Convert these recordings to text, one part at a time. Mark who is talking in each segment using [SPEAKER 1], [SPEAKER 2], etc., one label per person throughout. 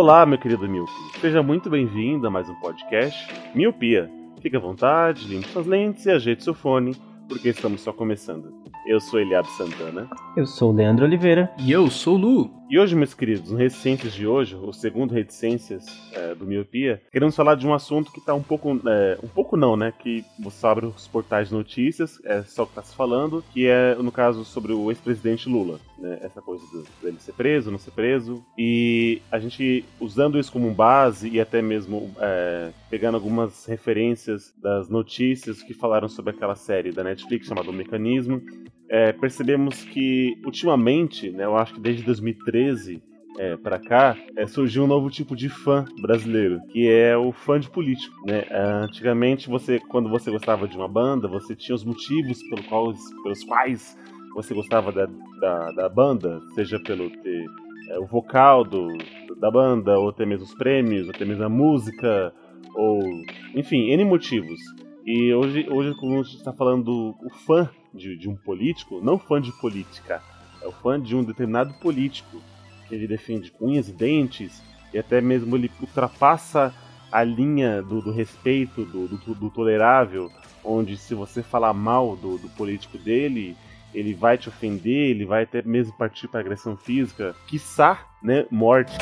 [SPEAKER 1] Olá, meu querido Miopia. Seja muito bem-vindo a mais um podcast Miopia. Fique à vontade, limpe suas lentes e ajeite seu fone, porque estamos só começando. Eu sou Eliab Santana.
[SPEAKER 2] Eu sou o Leandro Oliveira.
[SPEAKER 3] E eu sou o Lu.
[SPEAKER 1] E hoje, meus queridos, no Reticências de hoje, o segundo Reticências é, do Miopia, queremos falar de um assunto que tá um pouco. é, um pouco não, né? Que você abre os portais de notícias, é só o que tá se falando, que é, no caso, sobre o ex-presidente Lula. Né, essa coisa dele ser preso, não ser preso. E a gente, usando isso como base e até mesmo é, pegando algumas referências das notícias que falaram sobre aquela série da Netflix chamada O Mecanismo, é, percebemos que ultimamente, né, eu acho que desde 2013 é, para cá, é, surgiu um novo tipo de fã brasileiro, que é o fã de político. Né? É, antigamente, você, quando você gostava de uma banda, você tinha os motivos pelos quais você gostava da, da, da banda, seja pelo ter é, o vocal do, da banda, ou até mesmo os prêmios, ou até mesmo a música, ou enfim, N motivos. E hoje, hoje como a gente está falando do o fã de, de um político, não fã de política, é o fã de um determinado político, que ele defende com unhas e dentes, e até mesmo ele ultrapassa a linha do, do respeito, do, do, do tolerável, onde se você falar mal do, do político dele, ele vai te ofender, ele vai até mesmo partir para agressão física, quiçá, né, morte.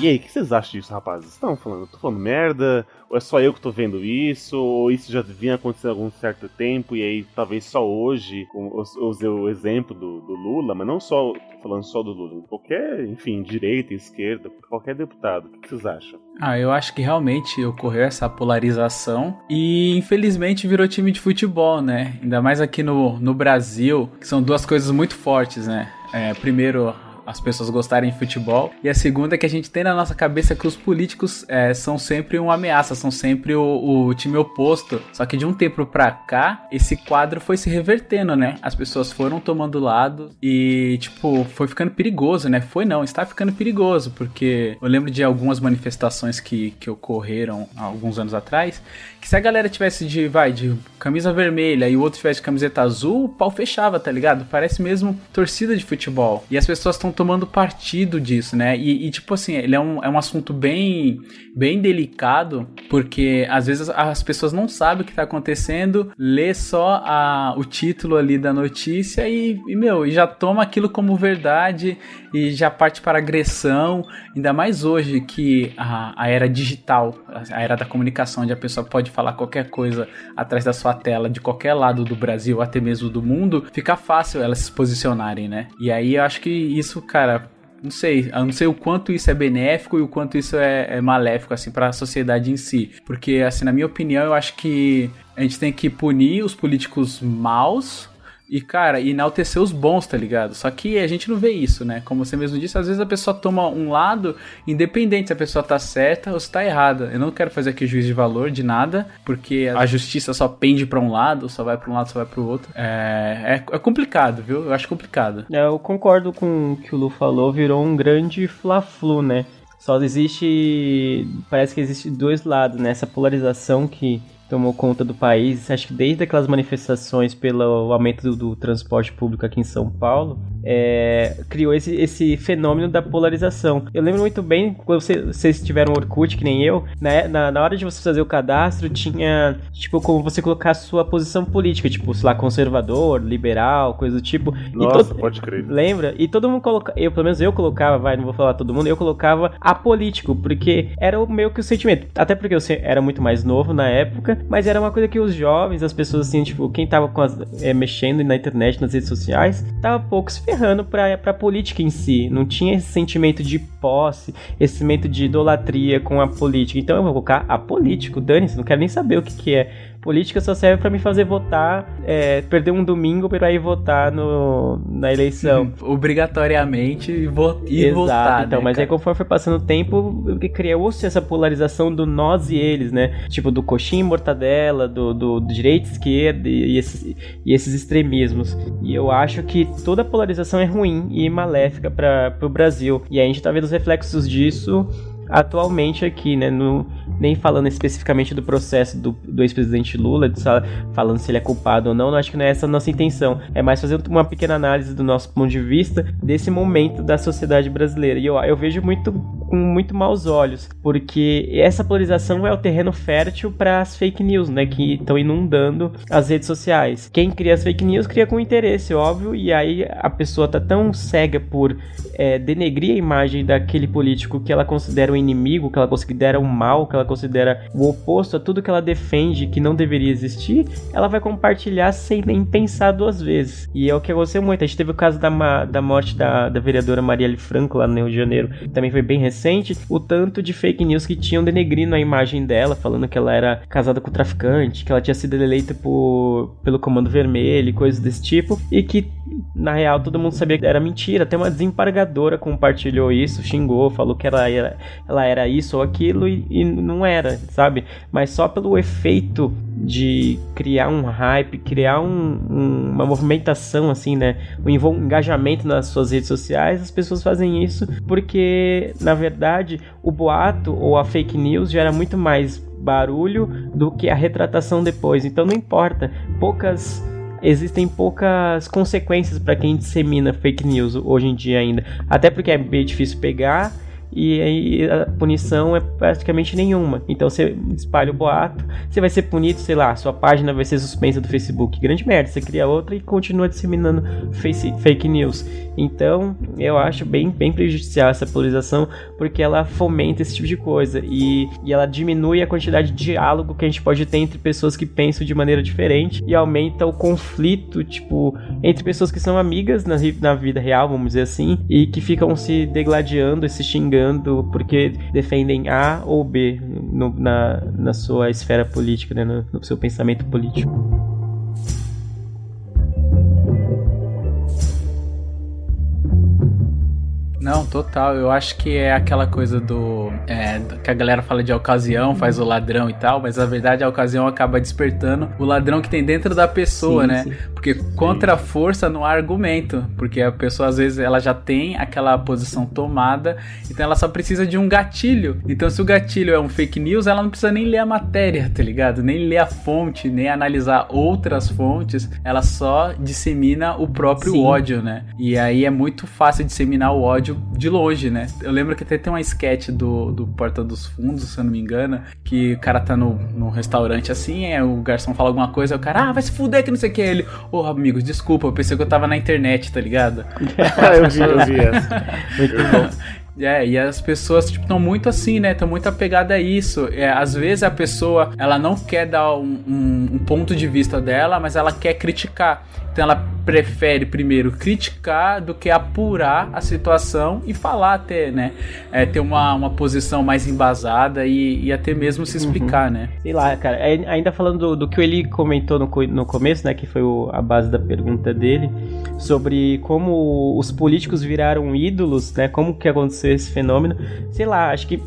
[SPEAKER 1] E aí, o que vocês acham disso, rapazes? Estão falando, tô falando merda? Ou é só eu que tô vendo isso? Ou isso já vinha acontecendo há algum certo tempo e aí talvez só hoje, eu usei o exemplo do, do Lula, mas não só, falando só do Lula, qualquer, enfim, direita, esquerda, qualquer deputado, o que vocês acham?
[SPEAKER 3] Ah, eu acho que realmente ocorreu essa polarização e infelizmente virou time de futebol, né? Ainda mais aqui no, no Brasil, que são duas coisas muito fortes, né? É, primeiro, as pessoas gostarem de futebol. E a segunda é que a gente tem na nossa cabeça que os políticos é, são sempre uma ameaça, são sempre o, o, time oposto. Só que de um tempo pra cá, esse quadro foi se revertendo, né? As pessoas foram tomando lado e, tipo, foi ficando perigoso, né? Foi não, está ficando perigoso, porque eu lembro de algumas manifestações que, que ocorreram há alguns anos atrás, que se a galera tivesse de, vai, de camisa vermelha e o outro tivesse de camiseta azul, o pau fechava, tá ligado? Parece mesmo torcida de futebol. E as pessoas estão tomando partido disso, né? E, e, tipo assim, ele é um, é um assunto bem, bem delicado, porque às vezes as pessoas não sabem o que tá acontecendo, lê só a, o título ali da notícia e, e, meu, e já toma aquilo como verdade e já parte para agressão. Ainda mais hoje que a, a era digital, a era da comunicação, onde a pessoa pode falar qualquer coisa atrás da sua tela, de qualquer lado do Brasil, até mesmo do mundo, fica fácil elas se posicionarem, né? E aí eu acho que isso, cara, não sei, eu não sei o quanto isso é benéfico e o quanto isso é, é maléfico, assim, para a sociedade em si. Porque, assim, na minha opinião, eu acho que a gente tem que punir os políticos maus e, cara, enaltecer os bons, tá ligado? Só que a gente não vê isso, né? Como você mesmo disse, às vezes a pessoa toma um lado, independente se a pessoa tá certa ou se tá errada. Eu não quero fazer aqui juízo de valor de nada, porque a justiça só pende para um lado, só vai para um lado, só vai para o outro. É, é, é, complicado, viu? Eu acho complicado.
[SPEAKER 2] Eu concordo com o que o Lu falou, virou um grande fla-flu, né? Só existe. Parece que existe dois lados, né? Essa polarização que tomou conta do país. Acho que desde aquelas manifestações pelo aumento do, do transporte público aqui em São Paulo, é, criou esse, esse fenômeno da polarização. Eu lembro muito bem quando você, vocês tiveram Orkut, que nem eu, né, na, na hora de você fazer o cadastro, tinha, tipo, como você colocar a sua posição política, tipo, sei lá, conservador, liberal, coisa do tipo.
[SPEAKER 1] Nossa, pode crer.
[SPEAKER 2] Lembra? E todo mundo coloca, eu, pelo menos eu colocava, vai, não vou falar todo mundo, eu colocava apolítico, porque era o meio que o sentimento. Até porque eu era muito mais novo na época, mas era uma coisa que os jovens, as pessoas assim, tipo, quem tava com as, é, mexendo na internet, nas redes sociais, tava pouco se ferrando pra, pra política em si. Não tinha esse sentimento de posse, esse sentimento de idolatria com a política. Então eu vou colocar apolítico, dane-se, não quero nem saber o que, que é Política só serve para me fazer votar, é, perder um domingo para ir votar no, na eleição.
[SPEAKER 3] Obrigatoriamente e,
[SPEAKER 2] Exato,
[SPEAKER 3] votar.
[SPEAKER 2] então,
[SPEAKER 3] né,
[SPEAKER 2] mas
[SPEAKER 3] cara?
[SPEAKER 2] aí conforme foi passando o tempo, criou-se essa polarização do nós e eles, né? Tipo, do coxinha e mortadela, do, do, do direita e esquerda e esses, e esses extremismos. E eu acho que toda polarização é ruim e maléfica para o Brasil. E a gente tá vendo os reflexos disso atualmente aqui, né? No, nem falando especificamente do processo do, do ex-presidente Lula, falando se ele é culpado ou não, não acho que não é essa a nossa intenção. É mais fazer uma pequena análise do nosso ponto de vista desse momento da sociedade brasileira. E eu, eu vejo muito com muito maus olhos, porque essa polarização é o terreno fértil para as fake news, né? Que estão inundando as redes sociais. Quem cria as fake news cria com interesse, óbvio, e aí a pessoa tá tão cega por é, denegrir a imagem daquele político que ela considera um inimigo, que ela considera um mal, que ela considera o oposto a tudo que ela defende que não deveria existir, ela vai compartilhar sem nem pensar duas vezes. E é o que aconteceu muito. A gente teve o caso da, da morte da, da vereadora Marielle Franco lá no Rio de Janeiro, que também foi bem recente. O tanto de fake news que tinham denegrindo a imagem dela, falando que ela era casada com traficante, que ela tinha sido eleita por, pelo Comando Vermelho coisas desse tipo, e que na real todo mundo sabia que era mentira. Até uma desembargadora compartilhou isso, xingou, falou que ela era, ela era isso ou aquilo e, e não era, sabe? Mas só pelo efeito de criar um hype, criar um- um- uma movimentação assim, né? Um engajamento nas suas redes sociais, as pessoas fazem isso porque, na verdade, o boato ou a fake news gera muito mais barulho do que a retratação depois. Então não importa, poucas existem poucas consequências para quem dissemina fake news hoje em dia ainda. Até porque é bem difícil pegar e aí a punição é praticamente nenhuma. Então você espalha o boato, você vai ser punido, sei lá, sua página vai ser suspensa do Facebook. Grande merda, você cria outra e continua disseminando face- fake news. Então eu acho bem, bem prejudicial essa polarização porque ela fomenta esse tipo de coisa e, e ela diminui a quantidade de diálogo que a gente pode ter entre pessoas que pensam de maneira diferente e aumenta o conflito, tipo, entre pessoas que são amigas na, na vida real, vamos dizer assim, e que ficam se degladiando e se xingando porque defendem A ou B no- na, na sua esfera política, né, no, no seu pensamento político.
[SPEAKER 3] Não, total. Eu acho que é aquela coisa do. é, que a galera fala de ocasião, faz o ladrão e tal, mas na verdade a ocasião acaba despertando o ladrão que tem dentro da pessoa,
[SPEAKER 2] Sim,
[SPEAKER 3] né?
[SPEAKER 2] sim.
[SPEAKER 3] Porque contra a força não há argumento. Porque a pessoa às vezes ela já tem aquela posição tomada, então ela só precisa de um gatilho. Então se o gatilho é um fake news, ela não precisa nem ler a matéria, tá ligado? Nem ler a fonte, nem analisar outras fontes, ela só dissemina o próprio
[SPEAKER 2] Sim.
[SPEAKER 3] ódio, né? E aí é muito fácil disseminar o ódio de longe, né? Eu lembro que até tem uma sketch do, do Porta dos Fundos, se eu não me engano, que o cara tá no, no restaurante assim, aí o garçom fala alguma coisa, o cara, ah, vai se fuder que não sei o que. Ele, ô amigos, desculpa, eu pensei que eu tava na internet, tá ligado?
[SPEAKER 1] Ah, eu vi, eu vi essa.
[SPEAKER 2] Muito bom.
[SPEAKER 3] É, e as pessoas, tipo, estão muito assim, né? Estão muito apegadas a isso. É, às vezes a pessoa, ela não quer dar um, um- um ponto de vista dela, mas ela quer criticar. Então ela prefere primeiro criticar do que apurar a situação e falar até, né? É, ter uma, uma posição mais embasada e, e até mesmo se explicar, né?
[SPEAKER 2] Sei lá, cara. ai- Ainda falando do, do que ele comentou no, no começo, né? Que foi o- a base da pergunta dele, sobre como os políticos viraram ídolos, né? Como que aconteceu esse fenômeno. Sei lá, acho que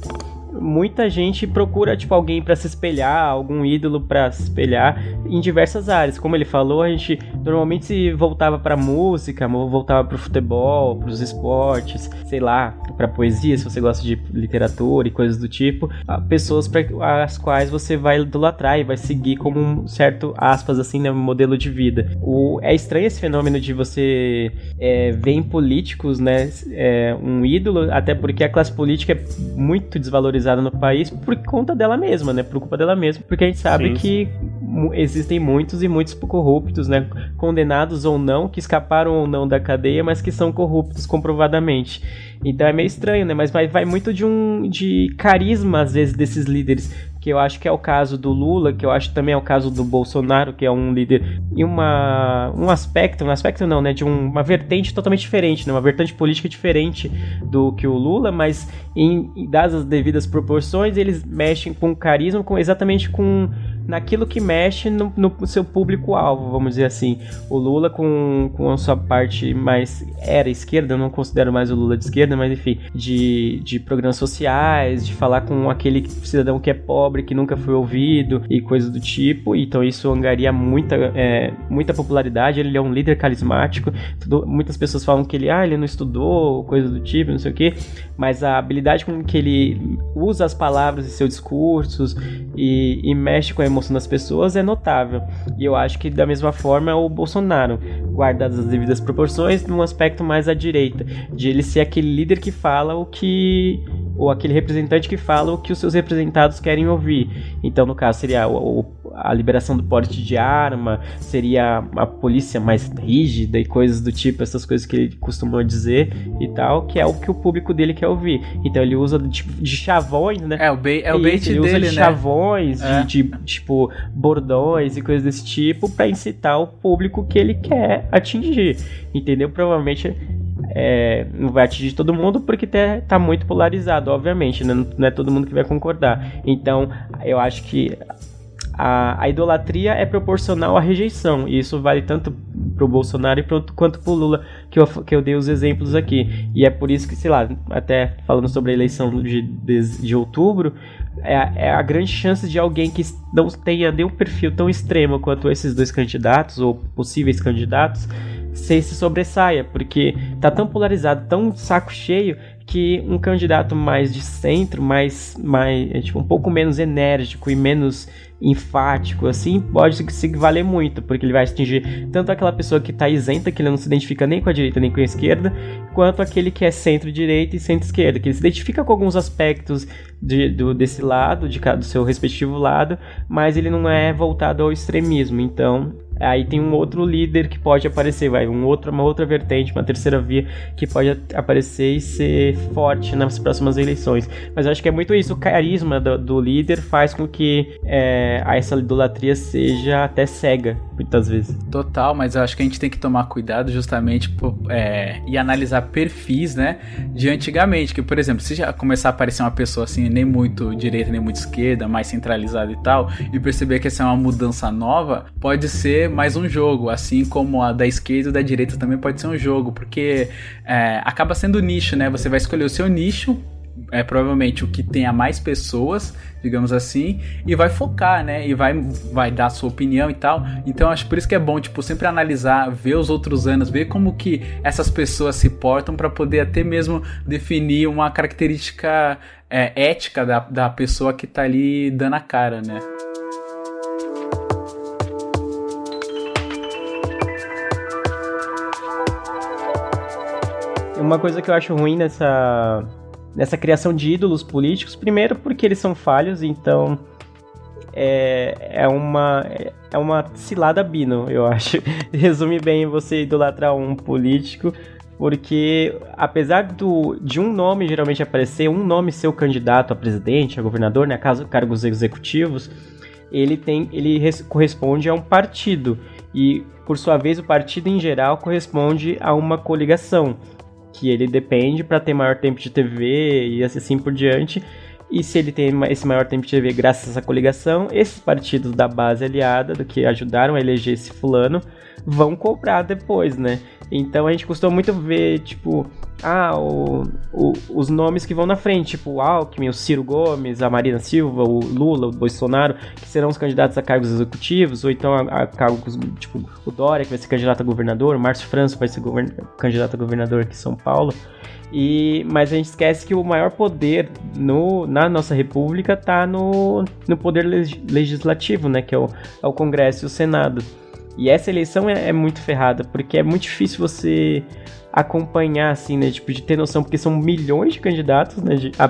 [SPEAKER 2] muita gente procura tipo alguém pra se espelhar, algum ídolo pra se espelhar em diversas áreas. Como ele falou, a gente normalmente se voltava pra música, voltava pro futebol, pros esportes, sei lá, pra poesia, se você gosta de literatura e coisas do tipo, a pessoas para as quais você vai idolatrar e vai seguir como um certo aspas assim, né, modelo de vida. O é estranho esse fenômeno de você é, ver em políticos, né, é, um ídolo, até porque a classe política é muito desvalorizada no país por conta dela mesma, né, por culpa dela mesma, porque a gente sabe
[SPEAKER 1] Sim,
[SPEAKER 2] que mu- existem muitos e muitos corruptos, né, condenados ou não, que escaparam ou não da cadeia, mas que são corruptos comprovadamente. Então é meio estranho, né? Mas vai, vai muito de um de carisma às vezes desses líderes, que eu acho que é o caso do Lula, que eu acho que também é o caso do Bolsonaro, que é um líder e uma um aspecto, um aspecto não, né, de um- uma vertente totalmente diferente, né? Uma vertente política diferente do que o Lula, mas em, em dadas as devidas proporções, eles mexem com carisma, com exatamente com naquilo que mexe no, no seu público-alvo, vamos dizer assim. O Lula com, com a sua parte mais era esquerda, eu não considero mais o Lula de esquerda, mas enfim, de, de programas sociais, de falar com aquele cidadão que é pobre, que nunca foi ouvido e coisas do tipo. Então isso angaria muita, é, muita popularidade. Ele é um líder carismático. Tudo, muitas pessoas falam que ele, ah, ele não estudou, coisas do tipo, não sei o que. Mas a habilidade com que ele usa as palavras em seus discursos e, e mexe com a emoção das pessoas é notável. E eu acho que da mesma forma o Bolsonaro, guardadas as devidas proporções, num aspecto mais à direita, de ele ser aquele líder que fala o que ou aquele representante que fala o que os seus representados querem ouvir. Então, no caso, seria o, a liberação do porte de arma, seria a polícia mais rígida e coisas do tipo, essas coisas que ele costuma dizer e tal, que é o que o público dele quer ouvir. Então ele usa de, tipo, de chavões, né?
[SPEAKER 3] É, o, bait, é o bait
[SPEAKER 2] Isso, ele
[SPEAKER 3] dele,
[SPEAKER 2] usa de
[SPEAKER 3] né?
[SPEAKER 2] chavões,
[SPEAKER 3] É.
[SPEAKER 2] de, de, tipo, bordões e coisas desse tipo para incitar o público que ele quer atingir. Entendeu? Provavelmente é, não vai atingir todo mundo porque tá, tá muito polarizado, obviamente, né? Não é todo mundo que vai concordar. Então, eu acho que a, a idolatria é proporcional à rejeição. E isso vale tanto pro Bolsonaro e pro, quanto pro Lula, que eu, que eu dei os exemplos aqui. E é por isso que, sei lá, até falando sobre a eleição de, de, de outubro, é, a- é a grande chance de alguém que não tenha nenhum perfil tão extremo quanto esses dois candidatos, ou possíveis candidatos, se se sobressaia, porque tá tão polarizado, tão saco cheio, que um candidato mais de centro, mais, mais é, tipo, um pouco menos enérgico e menos enfático, assim, pode se- valer muito, porque ele vai atingir tanto aquela pessoa que tá isenta, que ele não se identifica nem com a direita nem com a esquerda, quanto aquele que é centro-direita e centro-esquerda, que ele se identifica com alguns aspectos de- do, desse lado, de do seu respectivo lado, mas ele não é voltado ao extremismo. Então, aí tem um outro líder que pode aparecer, vai, um outro, uma outra vertente, uma terceira via que pode aparecer e ser forte nas próximas eleições. Mas eu acho que é muito isso, o carisma do, do líder faz com que é, essa idolatria seja até cega, muitas vezes.
[SPEAKER 3] Total, mas eu acho que a gente tem que tomar cuidado justamente por, é, e analisar perfis, né, de antigamente. Que, por exemplo, se já começar a aparecer uma pessoa assim, nem muito direita, nem muito esquerda, mais centralizada e tal, e perceber que essa é uma mudança nova, pode ser mais um jogo, assim como a da esquerda e da direita também pode ser um jogo, porque é, acaba sendo nicho, né? Você vai escolher o seu nicho é provavelmente o que tenha mais pessoas, digamos assim, e vai focar, né? E vai, vai dar sua opinião e tal. Então acho por isso que é bom, tipo, sempre analisar, ver os outros anos, ver como que essas pessoas se portam para poder até mesmo definir uma característica é, ética da, da pessoa que tá ali dando a cara, né?
[SPEAKER 2] Uma coisa que eu acho ruim nessa, nessa criação de ídolos políticos, primeiro porque eles são falhos, então é, é uma é uma cilada bino, eu acho. Resume bem você idolatrar um político, porque apesar do, de um nome geralmente aparecer, um nome ser o candidato a presidente, a governador, né, caso cargos executivos, ele tem ele res- corresponde a um partido e por sua vez o partido em geral corresponde a uma coligação que ele depende para ter maior tempo de TV e assim por diante. E se ele tem esse maior tempo de TV graças a essa coligação, esses partidos da base aliada, do que ajudaram a eleger esse fulano, vão cobrar depois, né? Então a gente costuma muito ver, tipo, ah, o, o- os nomes que vão na frente, tipo o Alckmin, o Ciro Gomes, a Marina Silva, o Lula, o Bolsonaro, que serão os candidatos a cargos executivos, ou então a, a cargos, tipo, o Dória, que vai ser candidato a governador, o Márcio França vai ser candidato a governador aqui em São Paulo. E, mas a gente esquece que o maior poder no, na nossa república está no, no poder leg- legislativo, né? Que é o, é o Congresso e o Senado. E essa eleição é, é muito ferrada, porque é muito difícil você acompanhar, assim, né? Tipo, de ter noção, porque são milhões de candidatos, né? De, a,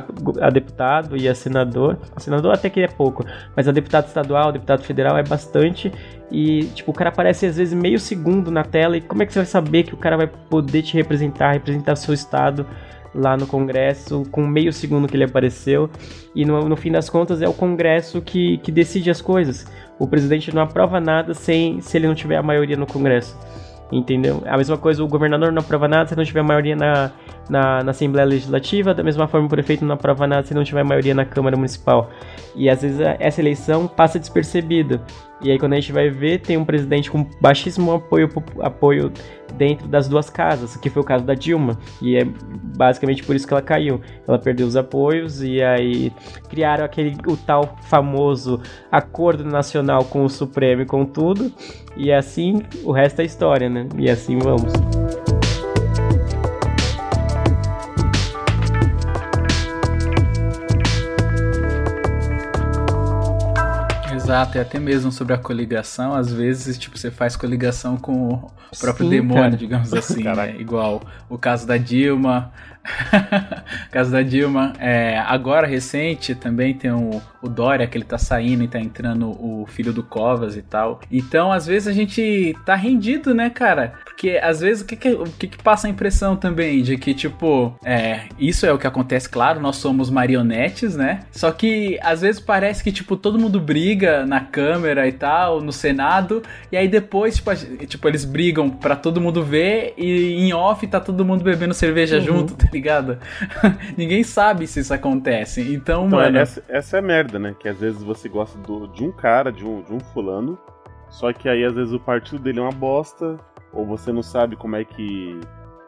[SPEAKER 2] a deputado e a senador. A senador até que é pouco, mas a deputado estadual, a deputado federal é bastante. E, tipo, o cara aparece às vezes meio segundo na tela. E como é que você vai saber que o cara vai poder te representar, representar seu estado lá no Congresso com meio segundo que ele apareceu? E no, no fim das contas é o Congresso que, que decide as coisas. O presidente não aprova nada sem se ele não tiver a maioria no Congresso. Entendeu? A mesma coisa, o governador não aprova nada se não tiver maioria na, na, na, Assembleia Legislativa, da mesma forma o prefeito não aprova nada se não tiver maioria na Câmara Municipal. E às vezes essa eleição passa despercebida. E aí quando a gente vai ver, tem um presidente com baixíssimo apoio, apoio dentro das duas casas, que foi o caso da Dilma. E é basicamente por isso que ela caiu. Ela perdeu os apoios e aí criaram aquele o tal famoso acordo nacional com o Supremo e com tudo. E assim o resto é história, né? E assim vamos.
[SPEAKER 3] Exato, e até mesmo sobre a coligação, às vezes, tipo, você faz coligação com o próprio Sim, demônio, cara. digamos assim, né? Igual o caso da Dilma, caso da Dilma. É, agora, recente, também tem o, o Dória, que ele tá saindo e tá entrando o filho do Covas e tal. Então, às vezes, a gente tá rendido, né, cara? Porque, às vezes, o que que, o que que passa a impressão também de que, tipo, é, isso é o que acontece, claro, nós somos marionetes, né? Só que, às vezes, parece que, tipo, todo mundo briga na Câmara e tal, no Senado, e aí depois, tipo, tipo eles brigam pra todo mundo ver e em off tá todo mundo bebendo cerveja uhum. junto, ligado? Ninguém sabe se isso acontece. Então, então mano.
[SPEAKER 1] Essa, essa, é merda, né? Que às vezes você gosta do, de um cara, de um, de um fulano, só que aí às vezes o partido dele é uma bosta, ou você não sabe como é que.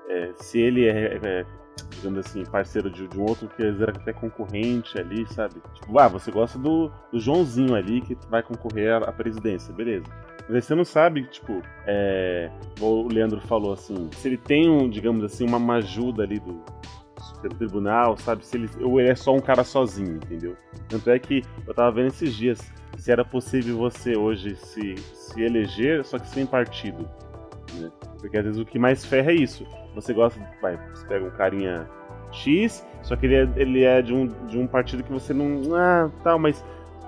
[SPEAKER 1] É, se ele é, é, digamos assim, parceiro de, de, um outro que às vezes era até concorrente ali, sabe? Tipo, ah, você gosta do, do Joãozinho ali que vai concorrer à, presidência, beleza. Mas você não sabe, tipo, é, o Leandro falou assim, se ele tem, um, digamos assim, uma ajuda ali do Tribunal, sabe? Se ele, ou ele é só um cara sozinho, entendeu? Tanto é que eu tava vendo esses dias se era possível você hoje se, se eleger, só que sem partido. Né? Porque às vezes o que mais ferra é isso. Você gosta, vai, você pega um carinha X, só que ele é, ele é de, um, de um partido que você não. Ah, tal, mas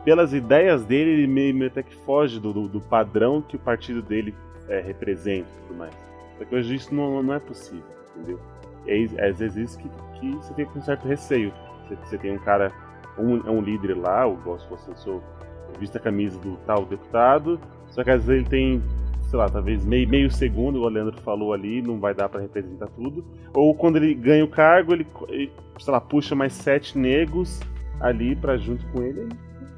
[SPEAKER 1] pelas ideias dele, ele meio, meio até que foge do, do, do, padrão que o partido dele é, representa e tudo mais. Só que hoje isso não, não é possível, entendeu? E é, às vezes isso que, que você tem com um certo receio. Você, você tem um cara, um, é um líder lá, eu gosto você sou vista a camisa do tal deputado, só que às vezes ele tem, sei lá, talvez meio, meio segundo, o Leandro falou ali, não vai dar para representar tudo. Ou quando ele ganha o cargo, ele, sei lá, puxa mais sete negros ali para junto com ele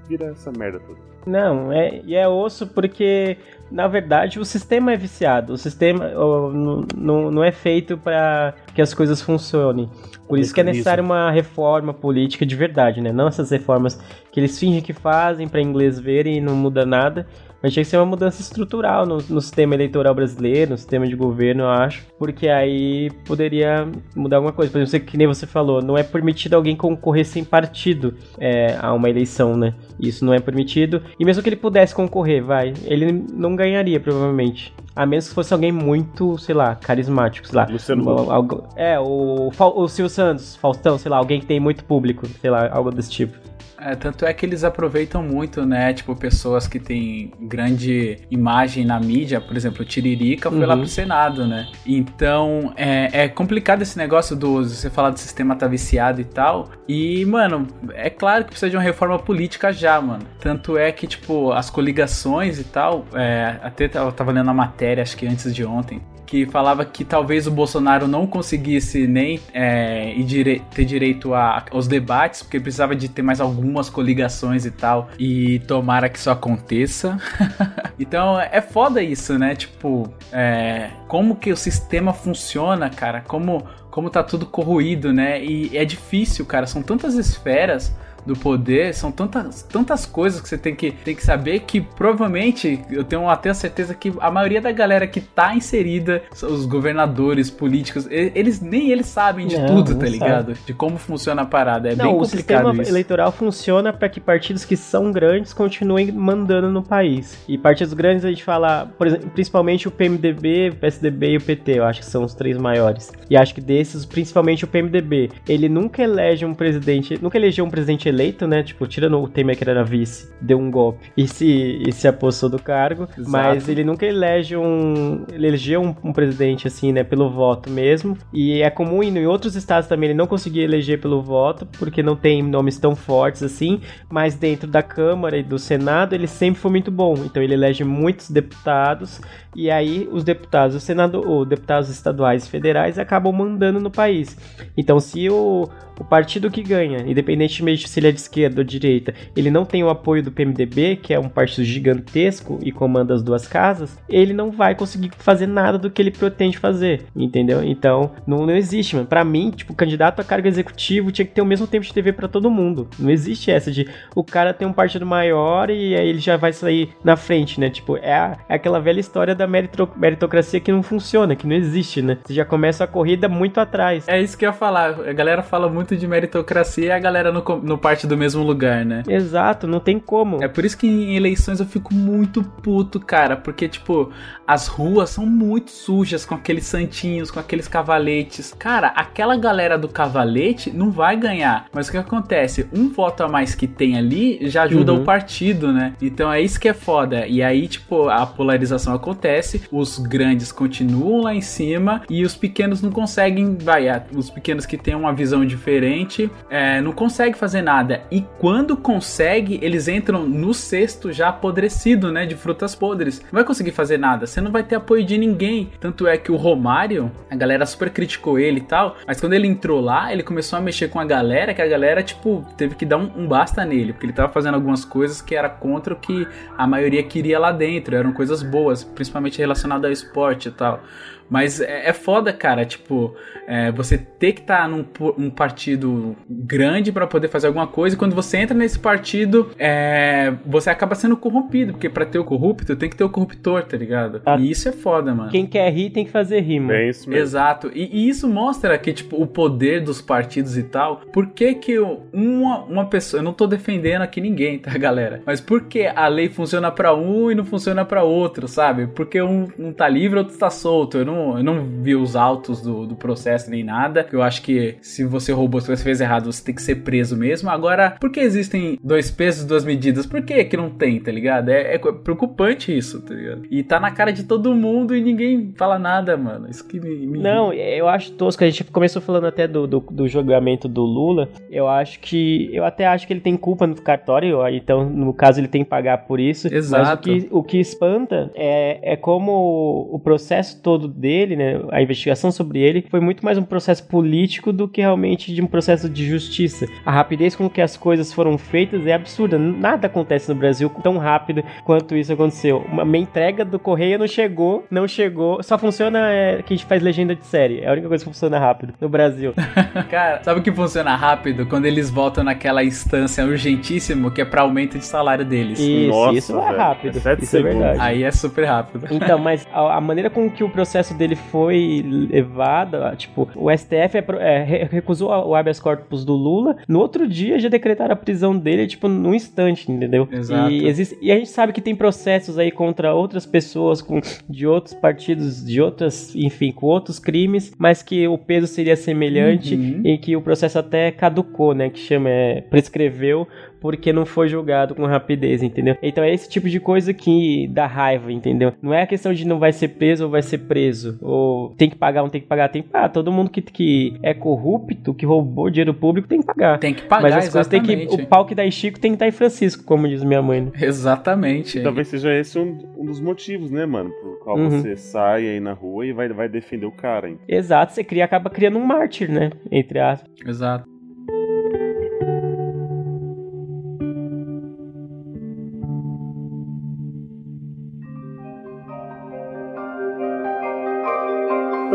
[SPEAKER 1] vira essa merda toda.
[SPEAKER 2] Não, é, e é osso porque, na verdade, o sistema é viciado. O sistema não, não, não é feito para que as coisas funcionem. Por isso que é necessária uma reforma política de verdade, né? Não essas reformas que eles fingem que fazem para inglês verem e não muda nada. Mas tinha que ser uma mudança estrutural no, no, sistema eleitoral brasileiro, no sistema de governo, eu acho. Porque aí poderia mudar alguma coisa. Por exemplo, que nem você falou, não é permitido alguém concorrer sem partido é, a uma eleição, né? Isso não é permitido. E mesmo que ele pudesse concorrer, vai, ele não ganharia, provavelmente. A menos que fosse alguém muito, sei lá, carismático, sei lá.
[SPEAKER 1] Luciano
[SPEAKER 2] algo, É, o, o Silvio Santos, Faustão, sei lá, alguém que tem muito público, sei lá, algo desse tipo.
[SPEAKER 3] É, tanto é que eles aproveitam muito, né? Tipo, pessoas que têm grande imagem na mídia, por exemplo, o Tiririca foi uhum. lá pro Senado, né? Então, é, é complicado esse negócio do você falar do sistema tá viciado e tal. E, mano, é claro que precisa de uma reforma política já, mano. Tanto é que, tipo, as coligações e tal, é, até eu tava lendo a matéria, acho que antes de ontem, que falava que talvez o Bolsonaro não conseguisse nem é, dire ter direito a, aos debates, porque precisava de ter mais algumas coligações e tal, e tomara que isso aconteça. então é foda isso, né? Tipo, é, como que o sistema funciona, cara? Como, como tá tudo corroído, né? E é difícil, cara. São tantas esferas do poder, são tantas, tantas coisas que você tem que, tem que saber que provavelmente eu tenho até a certeza que a maioria da galera que tá inserida, os governadores, políticos, eles nem eles sabem de não, tudo, tá ligado? Sabe. De como funciona a parada. É não, bem complicado.
[SPEAKER 2] O sistema
[SPEAKER 3] isso.
[SPEAKER 2] eleitoral funciona para que partidos que são grandes continuem mandando no país. E partidos grandes a gente fala, por exemplo, principalmente o PMDB, o PSDB e o PT, eu acho que são os três maiores. E acho que desses, principalmente o PMDB, ele nunca elege um presidente, nunca elegeu um presidente presidente eleito, né? Tipo, tirando o Temer que era vice, deu um golpe e se, e se apossou do cargo.
[SPEAKER 3] Exato.
[SPEAKER 2] Mas ele nunca elege um. Ele elegeu um, um presidente, assim, né? Pelo voto mesmo. E é comum em outros estados também ele não conseguir eleger pelo voto, porque não tem nomes tão fortes assim. Mas dentro da Câmara e do Senado, ele sempre foi muito bom. Então ele elege muitos deputados. E aí os deputados, o Senado, ou deputados estaduais e federais acabam mandando no país. Então, se o, o partido que ganha, independentemente se ele é de esquerda ou direita, ele não tem o apoio do PMDB, que é um partido gigantesco e comanda as duas casas, ele não vai conseguir fazer nada do que ele pretende fazer, entendeu? Então, não, não existe, mano. Pra mim, tipo, candidato a cargo executivo tinha que ter o mesmo tempo de TV para todo mundo. Não existe essa de o cara tem um partido maior e aí ele já vai sair na frente, né? Tipo, é, a, é aquela velha história da merito, meritocracia que não funciona, que não existe, né? Você já começa a corrida muito atrás.
[SPEAKER 3] É isso que eu ia falar. A galera fala muito de meritocracia e a galera não, co- não parte do mesmo lugar, né?
[SPEAKER 2] Exato, não tem como.
[SPEAKER 3] É por isso que em eleições eu fico muito puto, cara. Porque, tipo, as ruas são muito sujas com aqueles santinhos, com aqueles cavaletes. Cara, aquela galera do cavalete não vai ganhar. Mas o que acontece? Um voto a mais que tem ali já ajuda
[SPEAKER 2] Uhum.
[SPEAKER 3] o partido, né? Então é isso que é foda. E aí, tipo, a polarização acontece, os grandes continuam lá em cima e os pequenos não conseguem. Vai, os pequenos que têm uma visão diferente é, não conseguem fazer nada. E quando consegue, eles entram no cesto já apodrecido, né? De frutas podres. Não vai conseguir fazer nada. Você não vai ter apoio de ninguém. Tanto é que o Romário, a galera super criticou ele e tal. Mas quando ele entrou lá, ele começou a mexer com a galera, que a galera, tipo, teve que dar um, um basta nele. Porque ele tava fazendo algumas coisas que era contra o que a maioria queria lá dentro. Eram coisas boas, principalmente relacionadas ao esporte e tal. Mas é, é foda, cara, tipo, é, você ter que estar num po- um partido grande pra poder fazer alguma coisa, e quando você entra nesse partido, é, você acaba sendo corrompido, porque pra ter o corrupto tem que ter o corruptor, tá ligado?
[SPEAKER 2] Ah.
[SPEAKER 3] E isso é foda, mano.
[SPEAKER 2] Quem quer rir tem que fazer rima.
[SPEAKER 1] É isso mesmo.
[SPEAKER 3] Exato, e, e isso mostra que, tipo, o poder dos partidos e tal. Por que que uma, uma pessoa. Eu não tô defendendo aqui ninguém, tá, galera? Mas por que a lei funciona pra um e não funciona pra outro, sabe? Porque um, um tá livre, outro tá solto. Eu não, eu não vi os autos do, do processo nem nada. Eu acho que se você roubou, se você fez errado, você tem que ser preso mesmo. Agora, por que existem dois pesos, duas medidas? Por que que não tem, tá ligado? É, é preocupante isso, tá ligado? E tá na cara de todo mundo e ninguém fala nada, mano. Isso que me. me
[SPEAKER 2] Não, eu acho tosco. A gente começou falando até do, do, do julgamento do Lula. Eu acho que. Eu até acho que ele tem culpa no cartório. Então, no caso, ele tem que pagar por isso. Mas o
[SPEAKER 3] Exato.
[SPEAKER 2] que, o que espanta é, é como o processo todo dele, né? A investigação sobre ele foi muito mais um processo político do que realmente de um processo de justiça. A rapidez com que as coisas foram feitas é absurda. Nada acontece no Brasil tão rápido quanto isso aconteceu. Uma, entrega do correio não chegou, não chegou. Só funciona é, que a gente faz legenda de série. É a única coisa que funciona rápido no Brasil.
[SPEAKER 3] Cara, sabe o que funciona rápido? Quando eles voltam naquela instância urgentíssimo que é pra aumento de salário deles.
[SPEAKER 2] Isso,
[SPEAKER 1] Nossa,
[SPEAKER 2] isso é rápido.
[SPEAKER 1] É
[SPEAKER 2] isso é
[SPEAKER 1] segundos.
[SPEAKER 2] verdade.
[SPEAKER 3] Aí é super rápido.
[SPEAKER 2] Então, mas a, a maneira com que o processo dele foi levado, ah, tipo, o STF é é, re- recusou o habeas corpus do Lula, no outro dia já decretaram a prisão dele, tipo, num instante, entendeu?
[SPEAKER 3] Exato.
[SPEAKER 2] E, existe, e a gente sabe que tem processos aí contra outras pessoas com, de outros partidos, de outras, enfim, com outros crimes, mas que o peso seria semelhante
[SPEAKER 3] Uhum.
[SPEAKER 2] e que o processo até caducou, né? Que chama, é, prescreveu porque não foi julgado com rapidez, entendeu? Então é esse tipo de coisa que dá raiva, entendeu? Não é a questão de não vai ser preso ou vai ser preso, ou tem que pagar ou não tem que pagar, tem que pagar. Todo mundo que, que é corrupto, que roubou dinheiro público, tem que pagar.
[SPEAKER 3] Tem que pagar,
[SPEAKER 2] Mas as coisas tem que.
[SPEAKER 3] exatamente.
[SPEAKER 2] O pau que dá em Chico tem que estar em Francisco, como diz minha mãe. né?
[SPEAKER 3] Exatamente.
[SPEAKER 1] Talvez seja esse um, um dos motivos, né, mano? Por qual
[SPEAKER 2] Uhum.
[SPEAKER 1] você sai aí na rua e vai, vai defender o cara. hein?
[SPEAKER 2] Exato, você cria, acaba criando um mártir, né? Entre aspas.
[SPEAKER 3] Exato.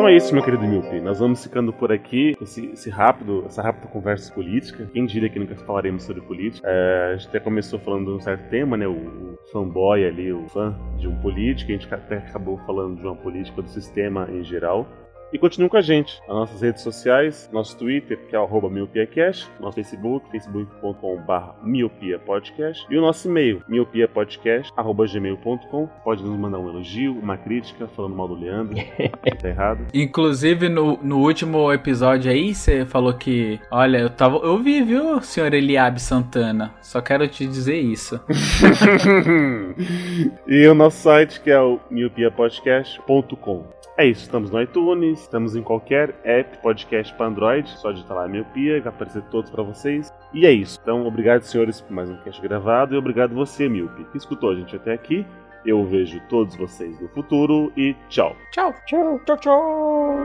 [SPEAKER 1] Então é isso, meu querido Milton. Nós vamos ficando por aqui. Esse, esse rápido, essa rápida conversa política. Quem diria que nunca falaremos sobre política? É, a gente até começou falando de um certo tema, né? O, o fanboy ali, o fã de um político. A gente até acabou falando de uma política do sistema em geral. E continue com a gente nas nossas redes sociais, nosso Twitter, que é o miopiacast, nosso Facebook, facebook.com.br miopiapodcast, e o nosso e-mail, miopiapodcast.gmail.com. Pode nos mandar um elogio, uma crítica, falando mal do Leandro, tá errado.
[SPEAKER 3] Inclusive, no, no último episódio aí, você falou que, olha, eu tava. Eu vi, viu, senhor Eliabe Santana? Só quero te dizer isso.
[SPEAKER 1] e o nosso site, que é o miopiapodcast.com. É isso, estamos no iTunes, estamos em qualquer app podcast para Android, só digitar lá Miopia, vai aparecer todos para vocês. E é isso. Então, obrigado, senhores, por mais um cast gravado e obrigado você, Miopi, que escutou a gente até aqui. Eu vejo todos vocês no futuro e tchau.
[SPEAKER 3] Tchau.
[SPEAKER 2] Tchau, tchau, tchau.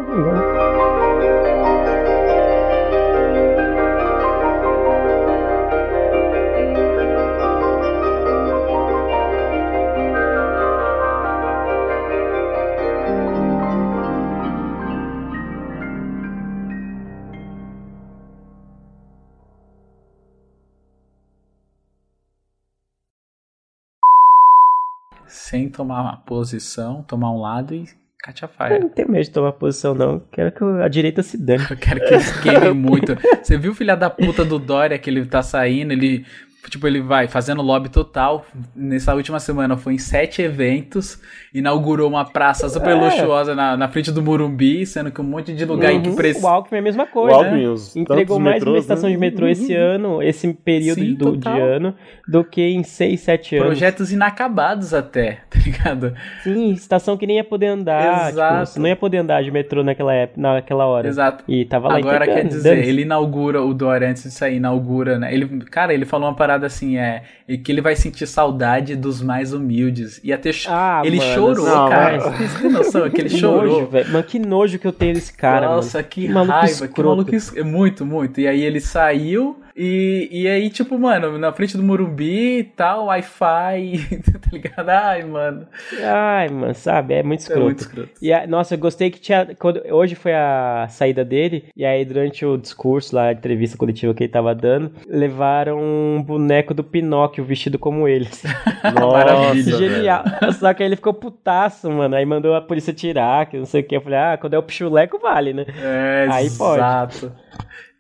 [SPEAKER 3] Sem tomar uma posição, tomar um lado e
[SPEAKER 2] Eu
[SPEAKER 3] catefaia.
[SPEAKER 2] não tenho medo de tomar posição, não. Quero que a direita se dane.
[SPEAKER 3] Eu quero que eles queimem muito. Você viu o filho da puta do Dória que ele tá saindo, ele. Tipo, ele vai fazendo lobby total. Nessa última semana foi em sete eventos. Inaugurou uma praça super
[SPEAKER 2] É.
[SPEAKER 3] luxuosa na, na frente do Morumbi, sendo que um monte de lugar em que
[SPEAKER 2] Uhum.
[SPEAKER 3] precisa.
[SPEAKER 2] O Alckmin é a mesma
[SPEAKER 1] O
[SPEAKER 2] coisa.
[SPEAKER 1] Alckmin, os
[SPEAKER 2] Entregou mais
[SPEAKER 1] metrôs,
[SPEAKER 2] uma estação
[SPEAKER 1] né?
[SPEAKER 2] de metrô esse ano, esse período
[SPEAKER 3] Sim,
[SPEAKER 2] do, de ano, do que em 6, 7 anos.
[SPEAKER 3] Projetos inacabados até, tá ligado?
[SPEAKER 2] Sim, estação que nem ia poder andar.
[SPEAKER 3] Exato.
[SPEAKER 2] Tipo, não ia poder andar de metrô naquela, época, naquela hora.
[SPEAKER 3] Exato.
[SPEAKER 2] E tava lá
[SPEAKER 3] Agora quer dizer, ele inaugura o Dória antes de sair, inaugura, né? Ele, cara, ele falou uma parada assim, é, e que ele vai sentir saudade dos mais humildes. Ter cho-
[SPEAKER 2] Ah,
[SPEAKER 3] ele
[SPEAKER 2] mano,
[SPEAKER 3] chorou,
[SPEAKER 1] não,
[SPEAKER 3] cara.
[SPEAKER 1] mas-
[SPEAKER 3] Você tem noção que ele
[SPEAKER 2] Que
[SPEAKER 3] chorou?
[SPEAKER 2] nojo. Mano, que nojo que eu tenho desse cara,
[SPEAKER 3] Nossa,
[SPEAKER 2] mano.
[SPEAKER 3] que,
[SPEAKER 2] maluco
[SPEAKER 3] raiva, que
[SPEAKER 2] escroto.
[SPEAKER 3] maluco es- é Muito, muito. E aí ele saiu e, e aí, tipo, mano, na frente do Morumbi e tal, Wi-Fi, tá ligado? Ai, mano.
[SPEAKER 2] Ai, mano, sabe? É muito
[SPEAKER 3] É
[SPEAKER 2] escroto.
[SPEAKER 3] muito escroto.
[SPEAKER 2] E a- nossa, eu gostei que tinha. Quando, hoje foi a saída dele, e aí durante o discurso lá, a entrevista coletiva que ele tava dando, levaram um boneco do Pinóquio vestido como ele.
[SPEAKER 3] Maravilha.
[SPEAKER 2] Genial. Só que aí ele ficou putaço, mano. Aí mandou a polícia tirar, que não sei o que. Eu falei, ah, quando é o pichuleco, vale, né?
[SPEAKER 3] É,
[SPEAKER 2] Aí pode.
[SPEAKER 3] exato.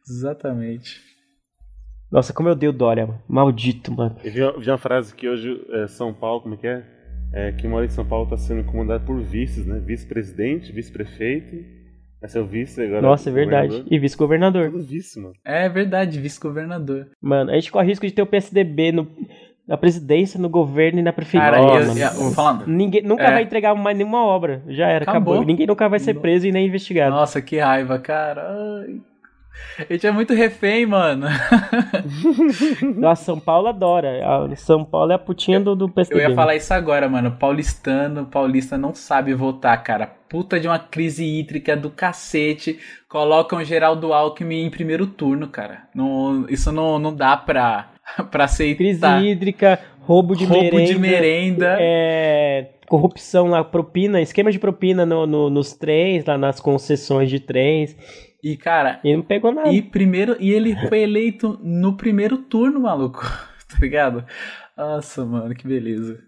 [SPEAKER 3] Exatamente.
[SPEAKER 2] Nossa, como eu dei o Dória, mano. Maldito, mano.
[SPEAKER 1] Eu vi, vi uma frase que hoje é, São Paulo, como é que é? É que mora em São Paulo está sendo comandado por vices, né? Vice-presidente, vice-prefeito. Esse é o vice agora.
[SPEAKER 2] Nossa, é verdade. E vice-governador.
[SPEAKER 1] Tudo vice, mano.
[SPEAKER 3] É verdade, vice-governador.
[SPEAKER 2] Mano, a gente corre risco de ter o PSDB no, na presidência, no governo e na prefeitura.
[SPEAKER 3] Cara, eu, vou falando.
[SPEAKER 2] Ninguém nunca
[SPEAKER 3] É.
[SPEAKER 2] vai entregar mais nenhuma obra. Já era, acabou.
[SPEAKER 3] Acabou.
[SPEAKER 2] Ninguém nunca vai ser preso e nem investigado.
[SPEAKER 3] Nossa, que raiva, cara. Ai. A gente é muito refém, mano.
[SPEAKER 2] Nossa, São Paulo adora. A- São Paulo é a putinha do, do
[SPEAKER 3] Eu ia falar isso agora, mano. Paulistano, paulista não sabe votar, cara. Puta de uma crise hídrica do cacete. Colocam Geraldo Alckmin em primeiro turno, cara. Não, isso não, não dá pra, pra aceitar.
[SPEAKER 2] Crise hídrica, roubo de
[SPEAKER 3] Roubo
[SPEAKER 2] merenda.
[SPEAKER 3] de merenda.
[SPEAKER 2] É, corrupção lá, propina, esquema de propina no, no- nos trens, lá nas concessões de trens.
[SPEAKER 3] E, cara,
[SPEAKER 2] E não pegou nada.
[SPEAKER 3] e primeiro. E ele foi eleito no primeiro turno, maluco. Tá ligado? Nossa, mano, que beleza.